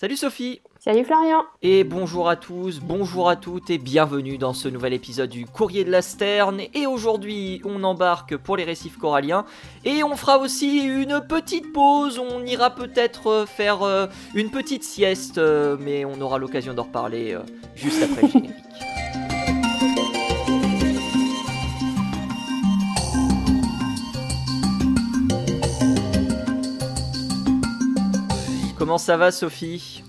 Salut Sophie Salut Florian Et bonjour à tous, bonjour à toutes et bienvenue dans ce nouvel épisode du Courrier de la Sterne. Et aujourd'hui, on embarque pour les récifs coralliens et on fera aussi une petite pause. On ira peut-être euh, faire euh, une petite sieste, euh, mais on aura l'occasion d'en reparler juste après le générique. Comment ça va Sophie?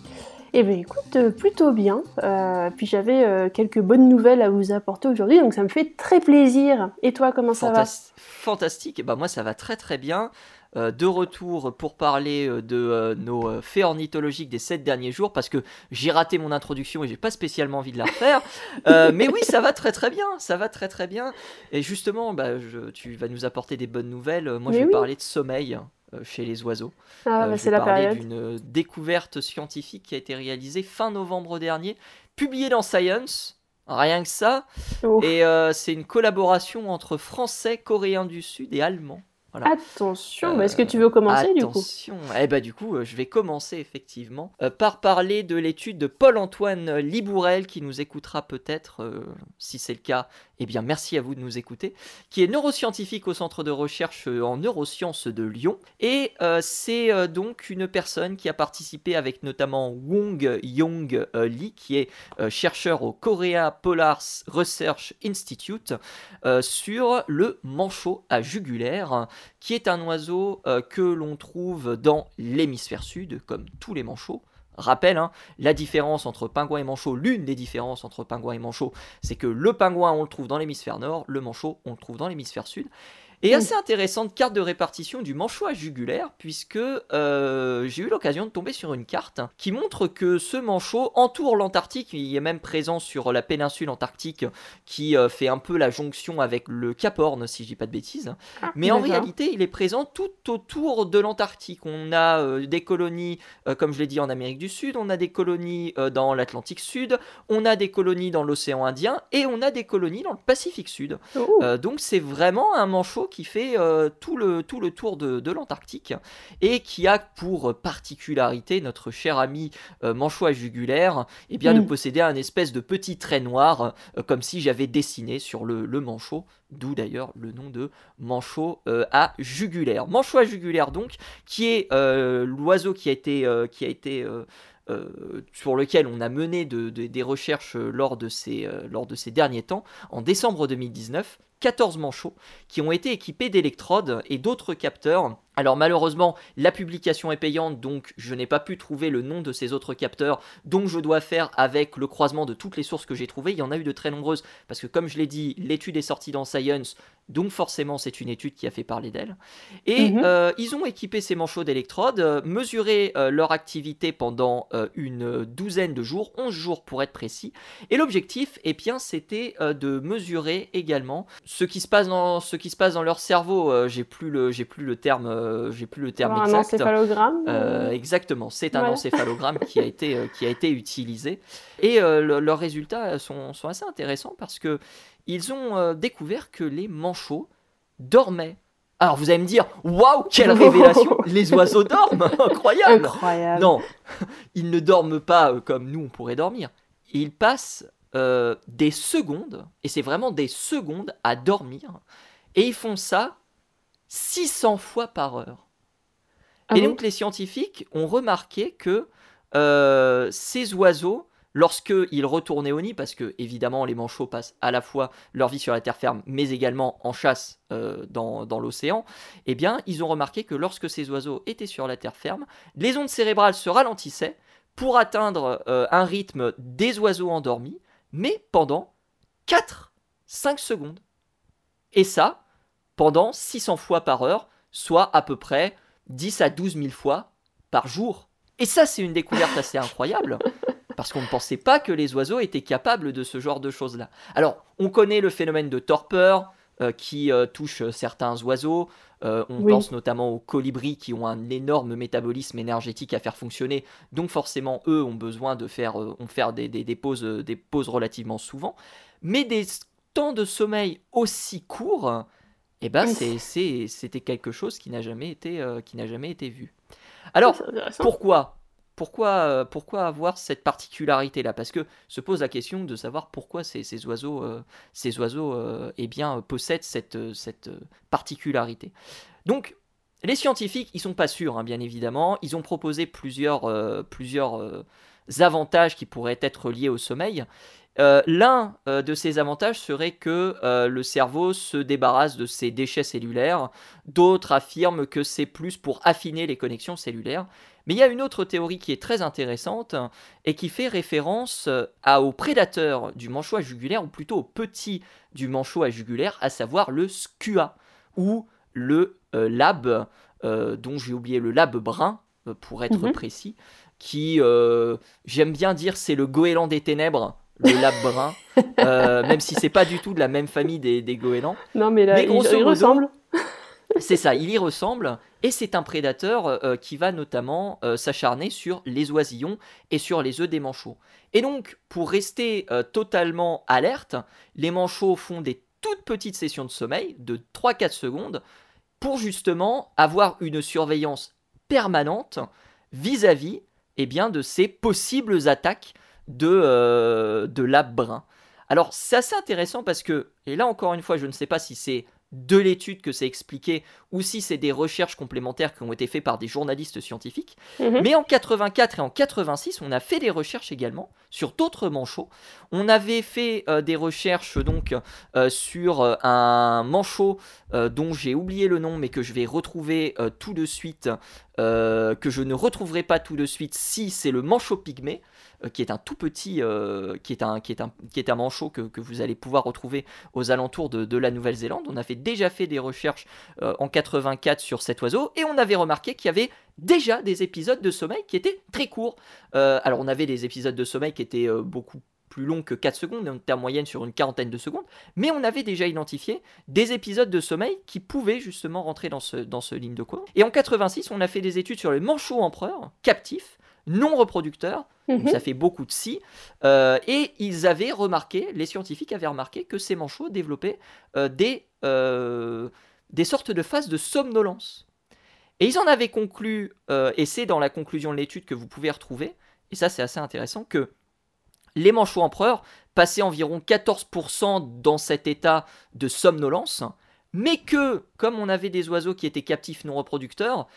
Eh bien écoute, euh, plutôt bien. Euh, puis j'avais euh, quelques bonnes nouvelles à vous apporter aujourd'hui, donc ça me fait très plaisir. Et toi, comment ça va? Fantastique. Bah moi ça va très très bien. de retour pour parler de nos faits ornithologiques des sept derniers jours parce que j'ai raté mon introduction et j'ai pas spécialement envie de la refaire. mais oui, ça va très très bien, ça va très très bien. Et justement, bah, tu vas nous apporter des bonnes nouvelles. Moi, je vais parler de sommeil. Euh, chez les oiseaux. Ah, bah, euh, c'est la période. d'une découverte scientifique qui a été réalisée fin novembre dernier, publiée dans Science. Rien que ça. Et euh, c'est une collaboration entre Français, Coréens du Sud et Allemands. Attention, est-ce que tu veux commencer du coup Attention, eh ben, du coup, je vais commencer effectivement par parler de l'étude de Paul-Antoine Libourel qui nous écoutera peut-être, si c'est le cas, eh bien, merci à vous de nous écouter, qui est neuroscientifique au centre de recherche euh, en neurosciences de Lyon. Et euh, c'est euh, donc une personne qui a participé avec notamment Wong Yong Lee, qui est chercheur au Korea Polar Research Institute, sur le manchot à jugulaire, qui est un oiseau que l'on trouve dans l'hémisphère sud, comme tous les manchots. Rappel, hein, la différence entre pingouin et manchot, l'une des différences entre pingouin et manchot, c'est que le pingouin on le trouve dans l'hémisphère nord, le manchot on le trouve dans l'hémisphère sud. Et assez intéressante carte de répartition du manchot jugulaire, puisque euh, j'ai eu l'occasion de tomber sur une carte qui montre que ce manchot entoure l'Antarctique, il est même présent sur la péninsule antarctique qui euh, fait un peu la jonction avec le Cap Horn, si je dis pas de bêtises. Ah, Mais en réalité, il est présent tout autour de l'Antarctique. On a euh, des colonies, comme je l'ai dit, en Amérique du Sud, on a des colonies dans l'Atlantique Sud, on a des colonies dans l'océan Indien et on a des colonies dans le Pacifique Sud. donc c'est vraiment un manchot qui fait euh, tout, le, tout le tour de, l'Antarctique et qui a pour particularité notre cher ami euh, manchot jugulaire et eh bien, de mm. posséder un espèce de petit trait noir euh, comme si j'avais dessiné sur le, manchot d'où d'ailleurs le nom de manchot à jugulaire. Manchot à jugulaire donc, qui est l'oiseau qui a été, qui a été sur lequel on a mené des recherches lors de, ces, lors de ces derniers temps, en décembre 2019, 14 manchots qui ont été équipés d'électrodes et d'autres capteurs alors malheureusement, la publication est payante, donc je n'ai pas pu trouver le nom de ces autres capteurs, donc je dois faire avec le croisement de toutes les sources que j'ai trouvées. Il y en a eu de très nombreuses, parce que comme je l'ai dit, l'étude est sortie dans Science, donc forcément c'est une étude qui a fait parler d'elle. Et mhm. euh, ils ont équipé ces manchots d'électrodes, euh, mesuré euh, leur activité pendant une douzaine de jours, 11 jours pour être précis, et l'objectif, eh bien, c'était de mesurer également ce qui se passe dans, ce qui se passe dans leur cerveau. j'ai plus le, plus le terme euh, j'ai plus le terme exact. Un encéphalogramme euh, Exactement, c'est un encéphalogramme qui a été euh, qui a été utilisé et leurs résultats sont, sont, assez intéressants parce que ils ont découvert que les manchots dormaient. Alors vous allez me dire, waouh, quelle révélation Les oiseaux dorment, incroyable. Incroyable. Non, ils ne dorment pas comme nous on pourrait dormir. Ils passent des secondes, et c'est vraiment des secondes à dormir, et ils font ça 600 fois par heure. Ah et donc les scientifiques ont remarqué que euh, ces oiseaux, lorsqu'ils retournaient au nid, parce que évidemment les manchots passent à la fois leur vie sur la terre ferme, mais également en chasse euh, dans, l'océan, eh bien ils ont remarqué que lorsque ces oiseaux étaient sur la terre ferme, les ondes cérébrales se ralentissaient pour atteindre euh, un rythme des oiseaux endormis, mais pendant 4-5 secondes. Et ça, pendant 600 fois par heure, soit à peu près 10 à 12 000 fois par jour. Et ça, c'est une découverte assez incroyable, parce qu'on ne pensait pas que les oiseaux étaient capables de ce genre de choses-là. Alors, on connaît le phénomène de torpeur euh, qui euh, touche certains oiseaux. Euh, on pense notamment aux colibris qui ont un énorme métabolisme énergétique à faire fonctionner. Donc forcément, eux ont besoin de faire, faire des, des, pauses, des pauses relativement souvent. Mais des temps de sommeil aussi courts, eh ben c'était quelque chose qui n'a jamais été euh, qui n'a jamais été vu. Alors pourquoi pourquoi, pourquoi avoir cette particularité-là? Parce que se pose la question de savoir pourquoi ces, ces oiseaux, ces oiseaux eh bien, possèdent cette, cette particularité. Donc, les scientifiques, ils sont pas sûrs, hein, bien évidemment. Ils ont proposé plusieurs, plusieurs avantages qui pourraient être liés au sommeil. Euh, l'un euh, de ces avantages serait que euh, le cerveau se débarrasse de ses déchets cellulaires. D'autres affirment que c'est plus pour affiner les connexions cellulaires. Mais il y a une autre théorie qui est très intéressante et qui fait référence à, au prédateur du manchot à jugulaire, ou plutôt au petit du manchot à jugulaire, à savoir le skua, ou le lab, dont j'ai oublié le lab brun, pour être mhm. précis, qui, j'aime bien dire, c'est le goéland des ténèbres le lab brun, euh, même si c'est pas du tout de la même famille des, des goélands. Non, mais là, il, ressemble. c'est ça, il y ressemble, et c'est un prédateur euh, qui va notamment euh, s'acharner sur les oisillons et sur les œufs des manchots. Et donc, pour rester totalement alerte, les manchots font des toutes petites sessions de sommeil de 3-4 secondes pour justement avoir une surveillance permanente vis-à-vis eh bien, de ces possibles attaques de, euh, de lab brun. Alors c'est assez intéressant parce que, et là encore une fois, je ne sais pas si c'est de l'étude que c'est expliqué ou si c'est des recherches complémentaires qui ont été faites par des journalistes scientifiques. Mhm. Mais en 84 et en 86, on a fait des recherches également sur d'autres manchots. On avait fait euh, des recherches donc euh, sur un manchot dont j'ai oublié le nom mais que je vais retrouver tout de suite, que je ne retrouverai pas tout de suite si c'est le manchot pygmée. Euh, qui est un tout petit, euh, qui, est un, qui, est un, manchot que, vous allez pouvoir retrouver aux alentours de, de la Nouvelle-Zélande. On avait déjà fait des recherches euh, en 84 sur cet oiseau et on avait remarqué qu'il y avait déjà des épisodes de sommeil qui étaient très courts. alors on avait des épisodes de sommeil qui étaient beaucoup plus longs que 4 secondes, en moyenne sur une quarantaine de secondes, mais on avait déjà identifié des épisodes de sommeil qui pouvaient justement rentrer dans ce, dans ce ligne de quoi. Et en 86, on a fait des études sur les manchots empereurs captifs, non reproducteurs, mhm. ça fait beaucoup de si, euh, et ils avaient remarqué, les scientifiques avaient remarqué que ces manchots développaient euh, des, euh, des sortes de phases de somnolence. Et ils en avaient conclu, et c'est dans la conclusion de l'étude que vous pouvez retrouver, et ça c'est assez intéressant, que les manchots empereurs passaient environ 14% dans cet état de somnolence, mais que, comme on avait des oiseaux qui étaient captifs non reproducteurs,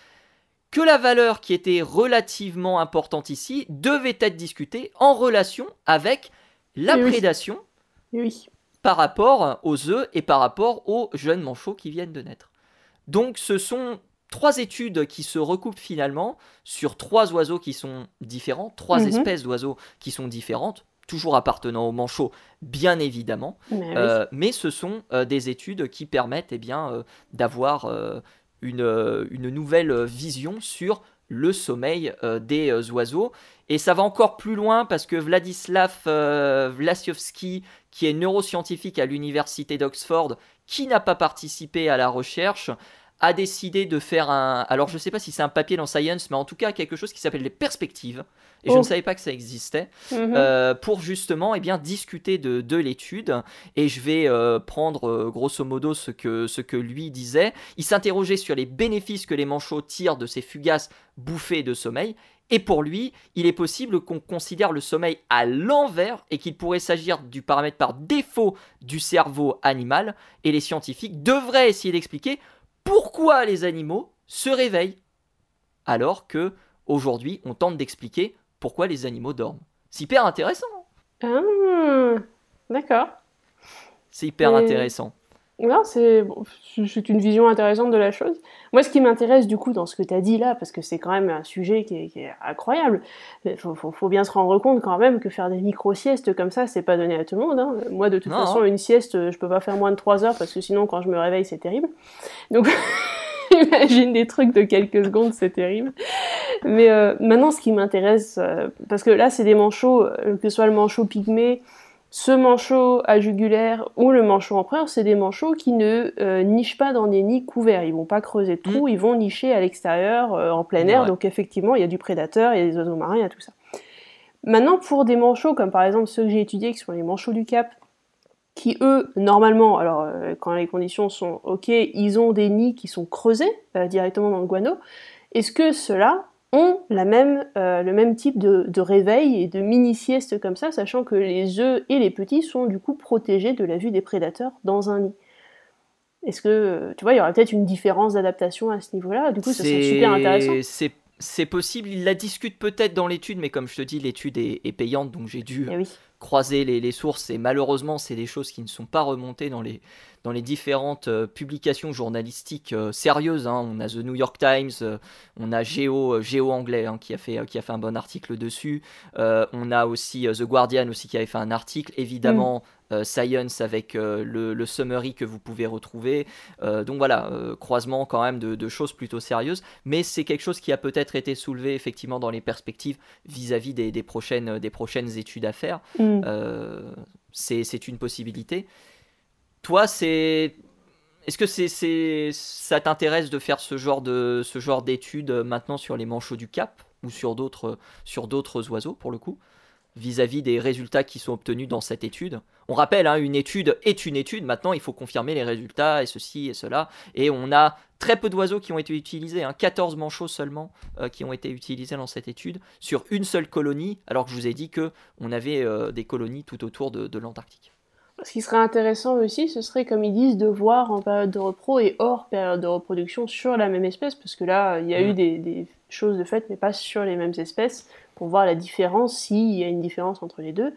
que la valeur qui était relativement importante ici devait être discutée en relation avec la prédation par rapport aux œufs et par rapport aux jeunes manchots qui viennent de naître. Donc ce sont trois études qui se recoupent finalement sur trois oiseaux qui sont différents, trois mhm. espèces d'oiseaux qui sont différentes, toujours appartenant aux manchots, bien évidemment, mais, euh, ce sont euh, des études qui permettent eh bien, euh, d'avoir euh, une, nouvelle vision sur le sommeil des oiseaux. Et ça va encore plus loin parce que Vladislav Vlasiowski, qui est neuroscientifique à l'université d'Oxford, qui n'a pas participé à la recherche, a décidé de faire un. Alors, je ne sais pas si c'est un papier dans Science, mais en tout cas, quelque chose qui s'appelle les perspectives. Et je ne oh. savais pas que ça existait. Mhm. Euh, pour justement eh bien, discuter de, de l'étude. Et je vais euh, prendre euh, grosso modo ce que, ce que lui disait. Il s'interrogeait sur les bénéfices que les manchots tirent de ces fugaces bouffées de sommeil. Et pour lui, il est possible qu'on considère le sommeil à l'envers et qu'il pourrait s'agir du paramètre par défaut du cerveau animal. Et les scientifiques devraient essayer d'expliquer pourquoi les animaux se réveillent alors que aujourd'hui on tente d'expliquer pourquoi les animaux dorment. C'est hyper intéressant. Ah, d'accord. C'est hyper intéressant. Non, c'est une vision intéressante de la chose. Moi, ce qui m'intéresse du coup dans ce que tu as dit là, parce que c'est quand même un sujet qui est, incroyable, il faut, bien se rendre compte quand même que faire des micro-siestes comme ça, c'est pas donné à tout le monde. Hein. Moi, de toute façon, une sieste, je peux pas faire moins de 3 heures parce que sinon, quand je me réveille, c'est terrible. Donc, imagine des trucs de quelques secondes, c'est terrible. Mais euh, maintenant, ce qui m'intéresse, euh, parce que là, c'est des manchots, euh, que ce soit le manchot pygmée, ce manchot à jugulaire ou le manchot empereur, c'est des manchots qui ne euh, nichent pas dans des nids couverts. Ils vont pas creuser de trous, mm. ils vont nicher à l'extérieur, euh, en plein air. Donc effectivement, il y a du prédateur, il y a des oiseaux marins, il y a tout ça. Maintenant, pour des manchots, comme par exemple ceux que j'ai étudiés, qui sont les manchots du Cap, qui eux, normalement, alors euh, quand les conditions sont ok, ils ont des nids qui sont creusés directement dans le guano. Est-ce que ceux-là ont la même, euh, le même type de, réveil et de mini-sieste comme ça, sachant que les œufs et les petits sont du coup protégés de la vue des prédateurs dans un nid. Est-ce que, tu vois, il y aurait peut-être une différence d'adaptation à ce niveau-là? Du coup, ça serait super intéressant. C'est possible, il la discute peut-être dans l'étude, mais comme je te dis, l'étude est, payante, donc j'ai dû eh croiser les, sources, et malheureusement, c'est des choses qui ne sont pas remontées dans les, dans différentes euh, publications journalistiques euh, sérieuses. Hein. On a The New York Times, euh, on a Géo, Anglais hein, qui, a fait, qui a fait un bon article dessus. on a aussi The Guardian aussi qui avait fait un article. Évidemment, mm. Science avec le, summary que vous pouvez retrouver. donc voilà, croisement quand même de, choses plutôt sérieuses. Mais c'est quelque chose qui a peut-être été soulevé effectivement dans les perspectives vis-à-vis des, prochaines, des prochaines études à faire. Mm. c'est une possibilité. Toi, c'est est-ce que c'est, ça t'intéresse de faire ce genre de ce genre d'études euh, maintenant sur les manchots du Cap ou sur d'autres sur d'autres oiseaux pour le coup? Vis-à-vis des résultats qui sont obtenus dans cette étude On rappelle, hein, une étude est une étude. Maintenant, il faut confirmer les résultats et ceci et cela. Et on a très peu d'oiseaux qui ont été utilisés, hein, 14 manchots seulement euh, qui ont été utilisés dans cette étude sur une seule colonie, alors que je vous ai dit que on avait euh, des colonies tout autour de l'Antarctique. Ce qui serait intéressant aussi, ce serait, comme ils disent, de voir en période de repro et hors période de reproduction sur la même espèce, parce que là, il y a eu mm. des, choses de fait, mais pas sur les mêmes espèces, pour voir la différence, s'il y a une différence entre les deux.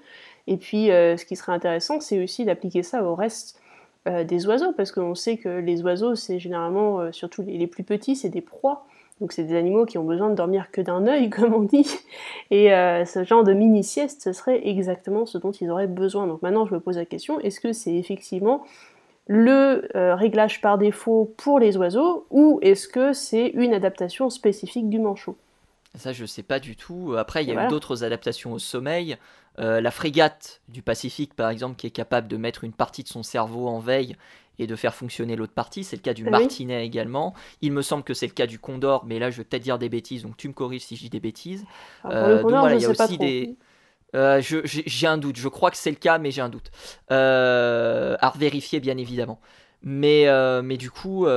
Et puis, euh, ce qui serait intéressant, c'est aussi d'appliquer ça au reste euh, des oiseaux, parce qu'on sait que les oiseaux, c'est généralement, euh, surtout les, plus petits, c'est des proies. Donc c'est des animaux qui ont besoin de dormir que d'un œil, comme on dit. Et ce genre de mini-sieste, ce serait exactement ce dont ils auraient besoin. Donc maintenant, je me pose la question, est-ce que c'est effectivement le euh, réglage par défaut pour les oiseaux ou est-ce que c'est une adaptation spécifique du manchot? Ça, je ne sais pas du tout. Après, il y a eu d'autres adaptations au sommeil. Euh, la frégate du Pacifique, par exemple, qui est capable de mettre une partie de son cerveau en veille et de faire fonctionner l'autre partie. C'est le cas du martinet également. Il me semble que c'est le cas du condor, mais là je vais peut-être dire des bêtises, donc tu me corriges si je dis des bêtises. Euh, donc voilà, il y a aussi des. Euh, j'ai un doute, je crois que c'est le cas, mais j'ai un doute. Euh, à vérifier, bien évidemment. Mais, euh, mais du coup,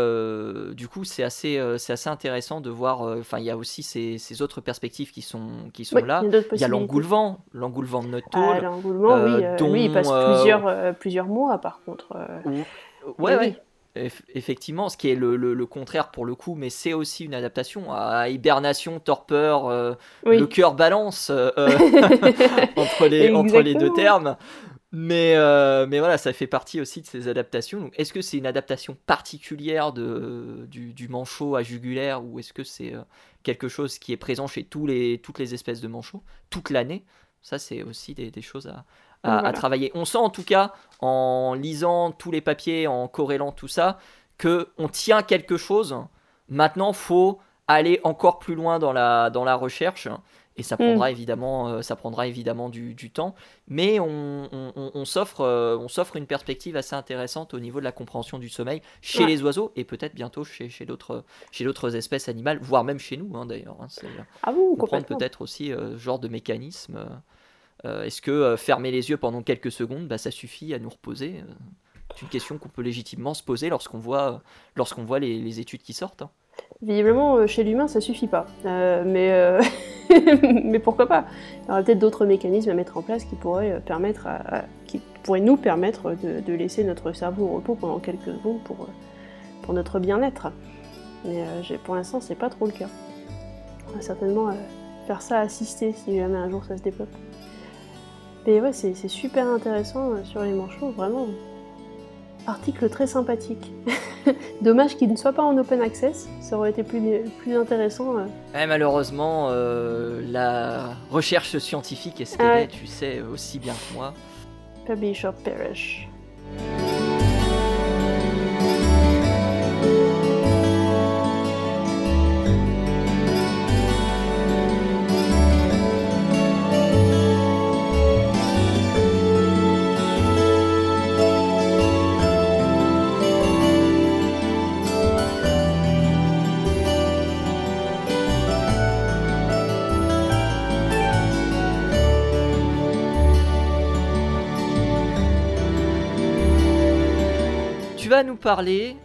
du coup, c'est assez, c'est assez intéressant de voir. Enfin, il y a aussi ces, ces, autres perspectives qui sont, qui sont là. Il y a l'engoulevent, l'engoulevent de notre ah, l'engoulevent, oui, oui, il passe plusieurs, plusieurs mois, par contre. Ouais, Effectivement, ce qui est le, contraire pour le coup, mais c'est aussi une adaptation à hibernation, torpeur, euh, le cœur balance euh, euh, entre, les, entre les deux termes. Mais, mais voilà, ça fait partie aussi de ces adaptations. Est-ce que c'est une adaptation particulière de, du, manchot à jugulaire ou est-ce que c'est quelque chose qui est présent chez tous les, toutes les espèces de manchots toute l'année? Ça, c'est aussi des, des choses à, à, travailler. On sent en tout cas, en lisant tous les papiers, en corrélant tout ça, que on tient quelque chose. Maintenant, faut aller encore plus loin dans la, dans la recherche. Et ça prendra mm. évidemment, euh, ça prendra évidemment du, du temps, mais on, on, on s'offre, euh, on s'offre une perspective assez intéressante au niveau de la compréhension du sommeil chez les oiseaux et peut-être bientôt chez, chez d'autres, chez d'autres espèces animales, voire même chez nous hein, d'ailleurs. Hein, ah bon, comprendre peut-être aussi euh, ce genre de mécanisme. Euh, est-ce que euh, fermer les yeux pendant quelques secondes, bah, ça suffit à nous reposer euh, C'est une question qu'on peut légitimement se poser lorsqu'on voit, les, études qui sortent. Hein. Visiblement, chez l'humain, ça suffit pas. mais, mais pourquoi pas? Il y aurait peut-être d'autres mécanismes à mettre en place qui pourraient, permettre qui pourraient nous permettre de, laisser notre cerveau au repos pendant quelques secondes pour, pour notre bien-être. Mais pour l'instant, c'est pas trop le cas. On va certainement faire ça assister si jamais un jour ça se développe. Mais ouais, c'est super intéressant euh, sur les manchots, vraiment. Article très sympathique. Dommage qu'il ne soit pas en open access, ça aurait été plus, plus intéressant. Euh. malheureusement, euh, la recherche scientifique, est-ce qu'elle est, tu sais aussi bien que moi Publish or perish. nous parler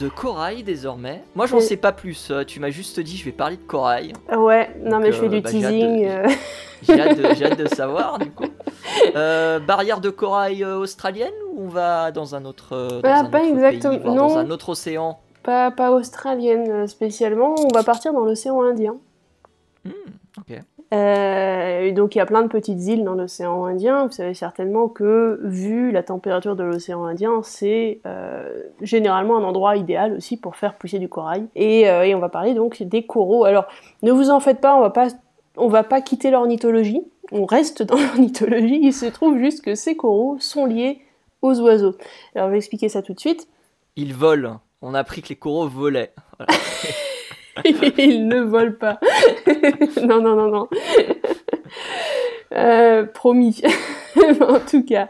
de corail désormais. Moi, j'en sais pas plus. tu m'as juste dit, je vais parler de corail. Ouais, non, mais je fais du bah, teasing. J'ai hâte, de savoir, du coup. barrière de corail australienne ou on va dans un autre, dans ah, pas exactement. non. dans un autre océan? Pas, pas australienne spécialement. On va partir dans l'océan Indien. Hmm, Euh, donc il y a plein de petites îles dans l'océan Indien. Vous savez certainement que, vu la température de l'océan Indien, c'est euh, généralement un endroit idéal aussi pour faire pousser du corail. Euh, et, on va parler donc des coraux. Alors ne vous en faites pas, on va pas, on va pas quitter l'ornithologie. On reste dans l'ornithologie. Il se trouve juste que ces coraux sont liés aux oiseaux. Alors je vais expliquer ça tout de suite. Ils volent. On a appris que les coraux volaient. Ils ne volent pas. non, non, non, non. Euh, promis. en tout cas,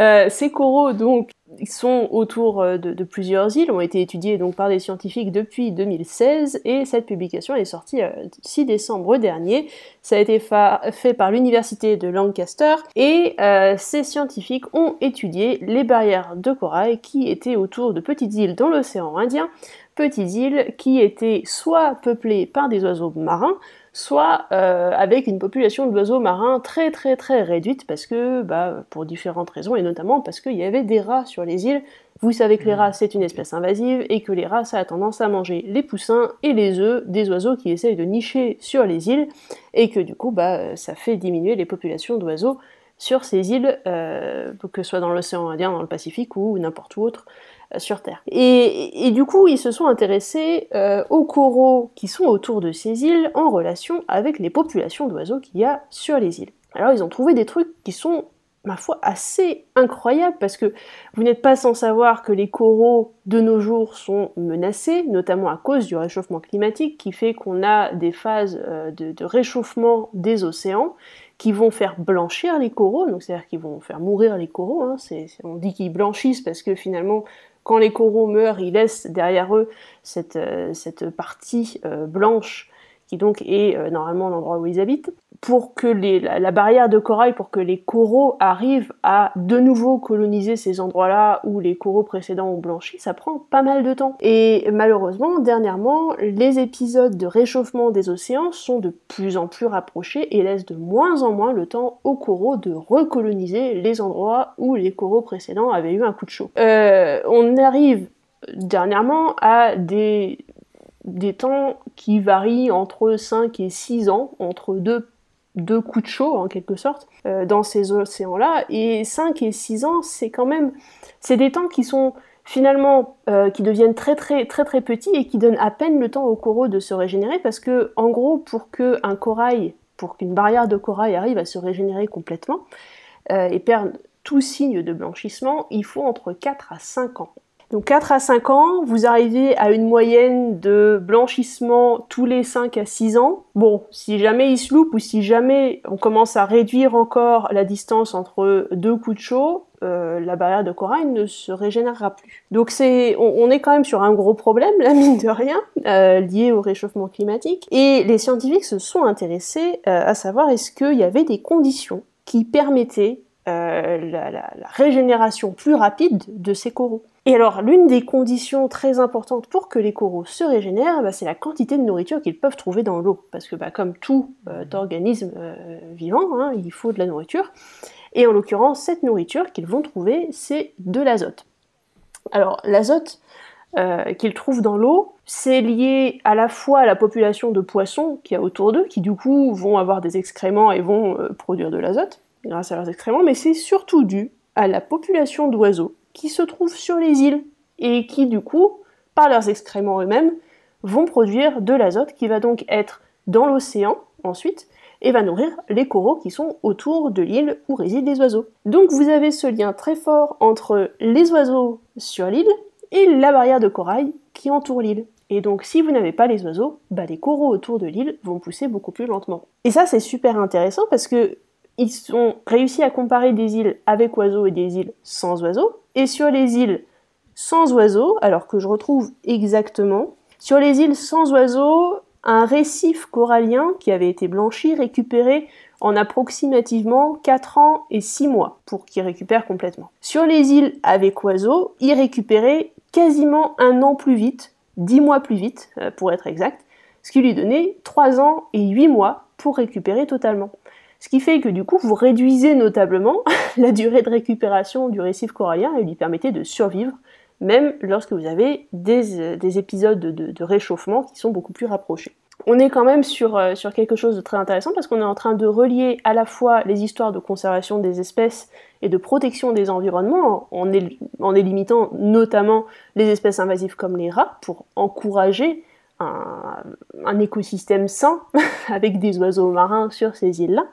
euh, ces coraux, donc, sont autour euh, de, plusieurs îles, ont été étudiés donc par des scientifiques depuis 2016 et cette publication est sortie le 6 décembre dernier. Ça a été fait par l'université de Lancaster et ces scientifiques ont étudié les barrières de corail qui étaient autour de petites îles dans l'océan Indien petites îles qui étaient soit peuplées par des oiseaux marins, soit euh, avec une population d'oiseaux marins très très très réduite parce que, bah, pour différentes raisons, et notamment parce qu'il y avait des rats sur les îles. Vous savez que les rats c'est une espèce invasive et que les rats ça a tendance à manger les poussins et les œufs des oiseaux qui essayent de nicher sur les îles et que du coup bah, ça fait diminuer les populations d'oiseaux sur ces îles, euh, que ce soit dans l'océan Indien, dans le Pacifique ou n'importe où autre sur Terre. Et, du coup, ils se sont intéressés euh, aux coraux qui sont autour de ces îles en relation avec les populations d'oiseaux qu'il y a sur les îles. Alors ils ont trouvé des trucs qui sont, ma foi, assez incroyables parce que vous n'êtes pas sans savoir que les coraux de nos jours sont menacés, notamment à cause du réchauffement climatique qui fait qu'on a des phases euh, de, réchauffement des océans qui vont faire blanchir les coraux, donc c'est-à-dire qu'ils vont faire mourir les coraux. Hein. on dit qu'ils blanchissent parce que finalement quand les coraux meurent, ils laissent derrière eux cette, euh, cette partie euh, blanche qui donc est euh, normalement l'endroit où ils habitent, pour que la, barrière de corail, pour que les coraux arrivent à de nouveau coloniser ces endroits-là où les coraux précédents ont blanchi, ça prend pas mal de temps. Et malheureusement, dernièrement, les épisodes de réchauffement des océans sont de plus en plus rapprochés et laissent de moins en moins le temps aux coraux de recoloniser les endroits où les coraux précédents avaient eu un coup de chaud. Euh, on arrive dernièrement à des des temps qui varient entre 5 et 6 ans, entre deux, deux coups de chaud en quelque sorte, euh, dans ces océans-là. Et 5 et 6 ans, c'est quand même... C'est des temps qui sont finalement euh, qui deviennent très très très très petits et qui donnent à peine le temps aux coraux de se régénérer parce que en gros pour qu'un corail, pour qu'une barrière de corail arrive à se régénérer complètement euh, et perdre tout signe de blanchissement, il faut entre 4 à 5 ans. Donc 4 à 5 ans, vous arrivez à une moyenne de blanchissement tous les 5 à 6 ans. Bon, si jamais il se loupe ou si jamais on commence à réduire encore la distance entre deux coups de chaud, euh, la barrière de corail ne se régénérera plus. Donc c'est, on, est quand même sur un gros problème, la mine de rien, euh, lié au réchauffement climatique. Et les scientifiques se sont intéressés euh, à savoir est-ce qu'il y avait des conditions qui permettaient la, la, régénération plus rapide de ces coraux. Et alors, l'une des conditions très importantes pour que les coraux se régénèrent, bah, c'est la quantité de nourriture qu'ils peuvent trouver dans l'eau. Parce que, bah, comme tout euh, organisme euh, vivant, hein, il faut de la nourriture. Et en l'occurrence, cette nourriture qu'ils vont trouver, c'est de l'azote. Alors, l'azote euh, qu'ils trouvent dans l'eau, c'est lié à la fois à la population de poissons qu'il y a autour d'eux, qui du coup vont avoir des excréments et vont produire de l'azote grâce à leurs excréments, mais c'est surtout dû à la population d'oiseaux qui se trouvent sur les îles et qui du coup, par leurs excréments eux-mêmes, vont produire de l'azote qui va donc être dans l'océan ensuite et va nourrir les coraux qui sont autour de l'île où résident les oiseaux. Donc vous avez ce lien très fort entre les oiseaux sur l'île et la barrière de corail qui entoure l'île. Et donc si vous n'avez pas les oiseaux, bah, les coraux autour de l'île vont pousser beaucoup plus lentement. Et ça c'est super intéressant parce que ils ont réussi à comparer des îles avec oiseaux et des îles sans oiseaux. Et sur les îles sans oiseaux, alors que je retrouve exactement, sur les îles sans oiseaux, un récif corallien qui avait été blanchi, récupéré en approximativement 4 ans et 6 mois pour qu'il récupère complètement. Sur les îles avec oiseaux, il récupérait quasiment un an plus vite, dix mois plus vite pour être exact, ce qui lui donnait trois ans et huit mois pour récupérer totalement. Ce qui fait que du coup, vous réduisez notablement la durée de récupération du récif corallien et lui permettez de survivre, même lorsque vous avez des, euh, épisodes de, réchauffement qui sont beaucoup plus rapprochés. On est quand même sur, euh, sur quelque chose de très intéressant parce qu'on est en train de relier à la fois les histoires de conservation des espèces et de protection des environnements en, en notamment les espèces invasives comme les rats pour encourager un écosystème sain avec des oiseaux marins sur ces îles-là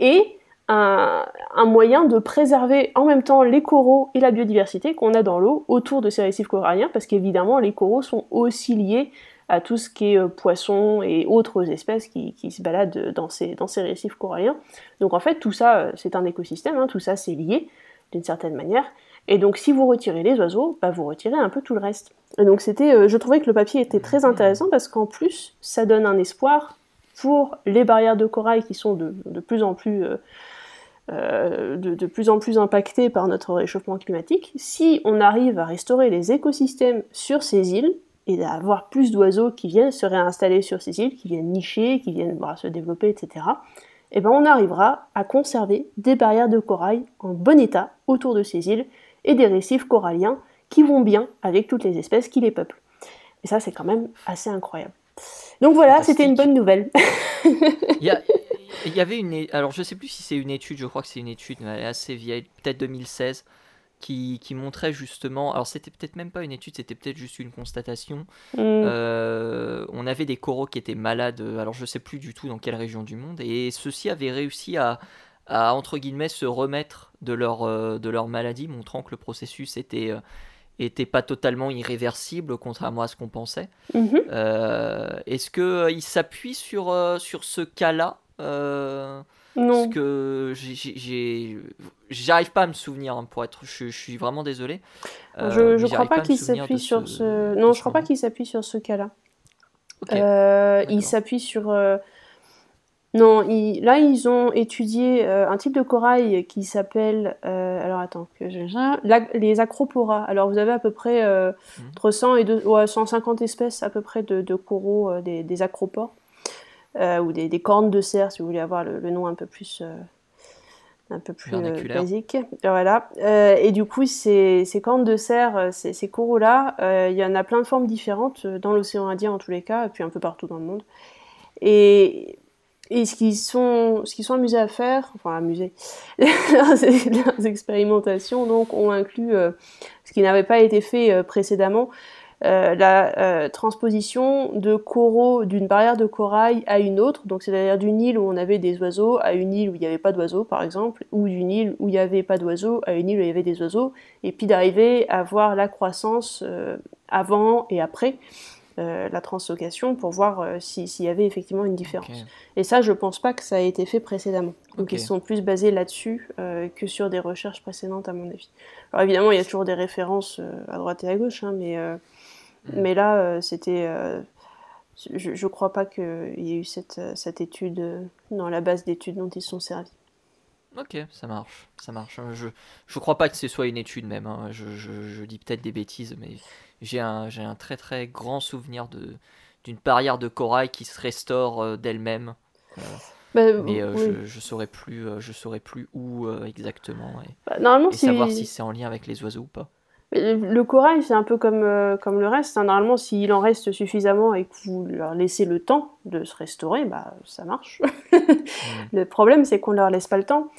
et un, moyen de préserver en même temps les coraux et la biodiversité qu'on a dans l'eau autour de ces récifs coralliens, parce qu'évidemment les coraux sont aussi liés à tout ce qui est euh, poissons et autres espèces qui, se baladent dans ces, dans ces, récifs coralliens. Donc en fait tout ça euh, c'est un écosystème, hein, tout ça c'est lié d'une certaine manière. Et donc si vous retirez les oiseaux, bah, vous retirez un peu tout le reste. Et donc c'était, euh, je trouvais que le papier était très intéressant parce qu'en plus ça donne un espoir pour les barrières de corail qui sont de, plus en plus euh, euh, de, plus en plus impactées par notre réchauffement climatique, si on arrive à restaurer les écosystèmes sur ces îles et d'avoir plus d'oiseaux qui viennent se réinstaller sur ces îles, qui viennent nicher, qui viennent se développer, etc., eh ben on arrivera à conserver des barrières de corail en bon état autour de ces îles et des récifs coralliens qui vont bien avec toutes les espèces qui les peuplent. Et ça, c'est quand même assez incroyable. Donc voilà, c'était une bonne nouvelle. il, y avait une. Alors je sais plus si c'est une étude, je crois que c'est une étude, mais assez vieille, peut-être 2016, qui, qui, montrait justement. Alors c'était peut-être même pas une étude, c'était peut-être juste une constatation. Mm. Euh, on avait des coraux qui étaient malades, alors je sais plus du tout dans quelle région du monde, et ceux-ci avaient réussi à, à, entre guillemets, se remettre de leur, euh, de leur maladie, montrant que le processus était. Euh, était pas totalement irréversible, contrairement à ce qu'on pensait. Mhm. Euh, est-ce qu'il euh, s'appuie sur, euh, sur ce cas-là Non. Parce que j'arrive pas à me souvenir, hein, pour être, je, suis vraiment désolé. je, je crois pas, qu'il s'appuie sur ce. Non, je crois pas qu'il s'appuie sur ce cas-là. il s'appuie sur non, là ils ont étudié euh, un type de corail qui s'appelle, euh, alors attends, que les acropora. Alors vous avez à peu près euh, mhm. entre 100 et 150 espèces à peu près de, coraux, des, acropores, ou des, cornes de cerf si vous voulez avoir le, nom un peu plus, un peu plus basique. Voilà. et du coup ces, cornes de cerf, ces, ces coraux-là, il y en a plein de formes différentes dans l'océan Indien en tous les cas, et puis un peu partout dans le monde. Et et ce qu'ils sont, ce sont amusés à faire, enfin amusés, leurs expérimentations donc ont inclus euh, ce qui n'avait pas été fait euh, précédemment, euh, la transposition de coraux d'une barrière de corail à une autre, donc c'est-à-dire d'une île où on avait des oiseaux à une île où il n'y avait pas d'oiseaux par exemple, ou d'une île où il n'y avait pas d'oiseaux à une île où il y avait des oiseaux, et puis d'arriver à voir la croissance avant et après. Euh, la translocation pour voir euh, s'il y avait effectivement une différence. Et ça, je pense pas que ça a été fait précédemment. Donc ils sont plus basés là-dessus euh, que sur des recherches précédentes, à mon avis. Alors évidemment, il y a toujours des références à droite et à gauche, hein, mais, mm. mais là, c'était. je ne crois pas qu'il y ait eu cette, cette étude dans la base d'études dont ils sont servis. Ok, ça marche, ça marche. Je je crois pas que ce soit une étude même. Hein. Je, je, je, dis peut-être des bêtises, mais j'ai un, j'ai un très très grand souvenir de d'une barrière de corail qui se restaure euh, d'elle-même. Euh, bah, mais euh, je, je saurais plus, je saurais plus où exactement et, bah, normalement, et savoir si c'est en lien avec les oiseaux ou pas. Le corail, c'est un peu comme, comme le reste. Hein. Normalement, s'il en reste suffisamment et que vous leur laissez le temps de se restaurer, bah, ça marche. Le problème, c'est qu'on ne leur laisse pas le temps.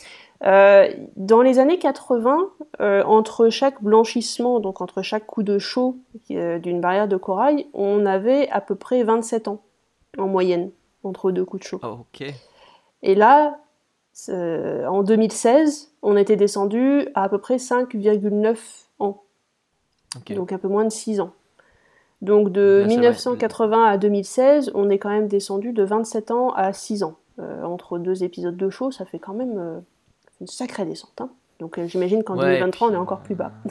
Euh, dans les années 80, euh, entre chaque blanchissement, donc entre chaque coup de chaud euh, d'une barrière de corail, on avait à peu près 27 ans en moyenne entre deux coups de chaud. Ah, Et là, en 2016, on était descendu à à peu près 5,9 ans. Donc un peu moins de 6 ans. Donc de 1980 à 2016, on est quand même descendu de 27 ans à 6 ans. entre deux épisodes de chaud, ça fait quand même une sacrée descente. Hein. Donc euh, j'imagine qu'en 2023, on est encore plus bas. Euh,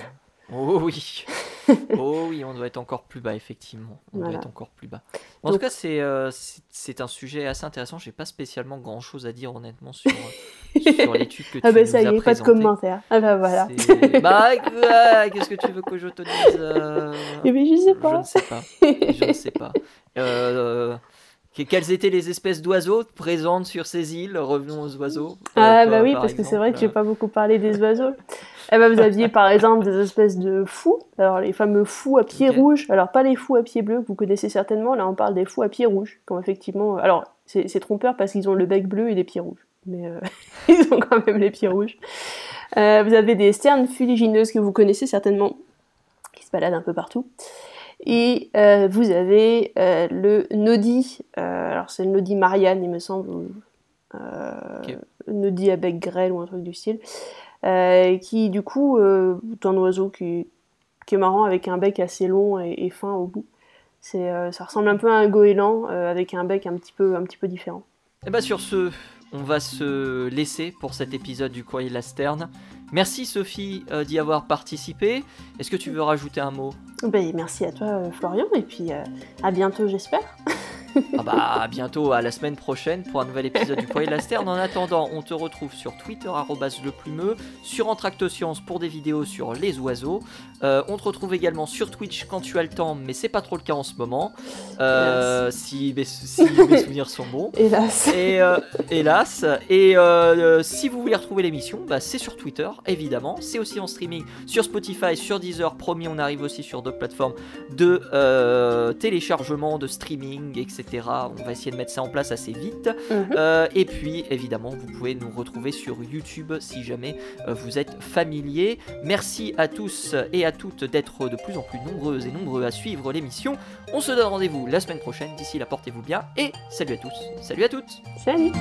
oh oui. oh oui, on doit être encore plus bas, effectivement. On doit être encore plus bas. En tout cas, c'est euh, c'est un sujet assez intéressant. J'ai pas spécialement grand chose à dire, honnêtement, sur, sur l'étude que tu Ah bah nous ça y est, pas de commentaire. Ah bah voilà. Bah, euh, qu'est-ce que tu veux que je te dise euh, Eh ben je sais Je pas. ne sais pas. Je ne sais pas. Euh, quelles étaient les espèces d'oiseaux présentes sur ces îles Revenons aux oiseaux. Ah Euh, bah oui, par parce que c'est vrai que j'ai exemple. pas beaucoup parlé des oiseaux. Eh ben, vous aviez par exemple des espèces de fous, alors les fameux fous à pieds rouges, alors pas les fous à pieds bleus que vous connaissez certainement, là on parle des fous à pieds rouges, comme effectivement, alors c'est trompeur parce qu'ils ont le bec bleu et les pieds rouges, mais euh, ils ont quand même les pieds rouges. Euh, vous avez des sternes fuligineuses que vous connaissez certainement, qui se baladent un peu partout. Et euh, vous avez euh, le nodi, euh, alors c'est le nodi Marianne il me semble, ou, euh, Ok. nodi à bec grêle ou un truc du style, qui du coup est un oiseau qui, qui est marrant avec un bec assez long et, et fin au bout. Ça ressemble un peu à un goéland avec un bec un petit peu, un petit peu différent. Et bah sur ce, on va se laisser pour cet épisode du Courrier de la Sterne. Merci Sophie euh, d'y avoir participé. Est-ce que tu veux rajouter un mot? Ben, merci à toi euh, Florian et puis euh, à bientôt j'espère. Ah bah à bientôt, à la semaine prochaine pour un nouvel épisode du Courrier de la Sterne. En attendant, on te retrouve sur Twitter le plumeux, sur Entractoscience pour des vidéos sur les oiseaux. Euh, on te retrouve également sur Twitch quand tu as le temps, mais c'est pas trop le cas en ce moment. Euh, si, mes, si mes souvenirs sont bons. Hélas. Et euh, hélas, et si vous voulez retrouver l'émission, bah, c'est sur Twitter, évidemment. C'est aussi en streaming sur Spotify, sur Deezer. Promis, on arrive aussi sur d'autres plateformes de téléchargement, de streaming, etc. On va essayer de mettre ça en place assez vite. Mhm. Euh, et puis, évidemment, vous pouvez nous retrouver sur YouTube si jamais euh, vous êtes familier. Merci à tous et à toutes d'être de plus en plus nombreuses et nombreux à suivre l'émission. On se donne rendez-vous la semaine prochaine. D'ici là, portez-vous bien et salut à tous. Salut à toutes. Salut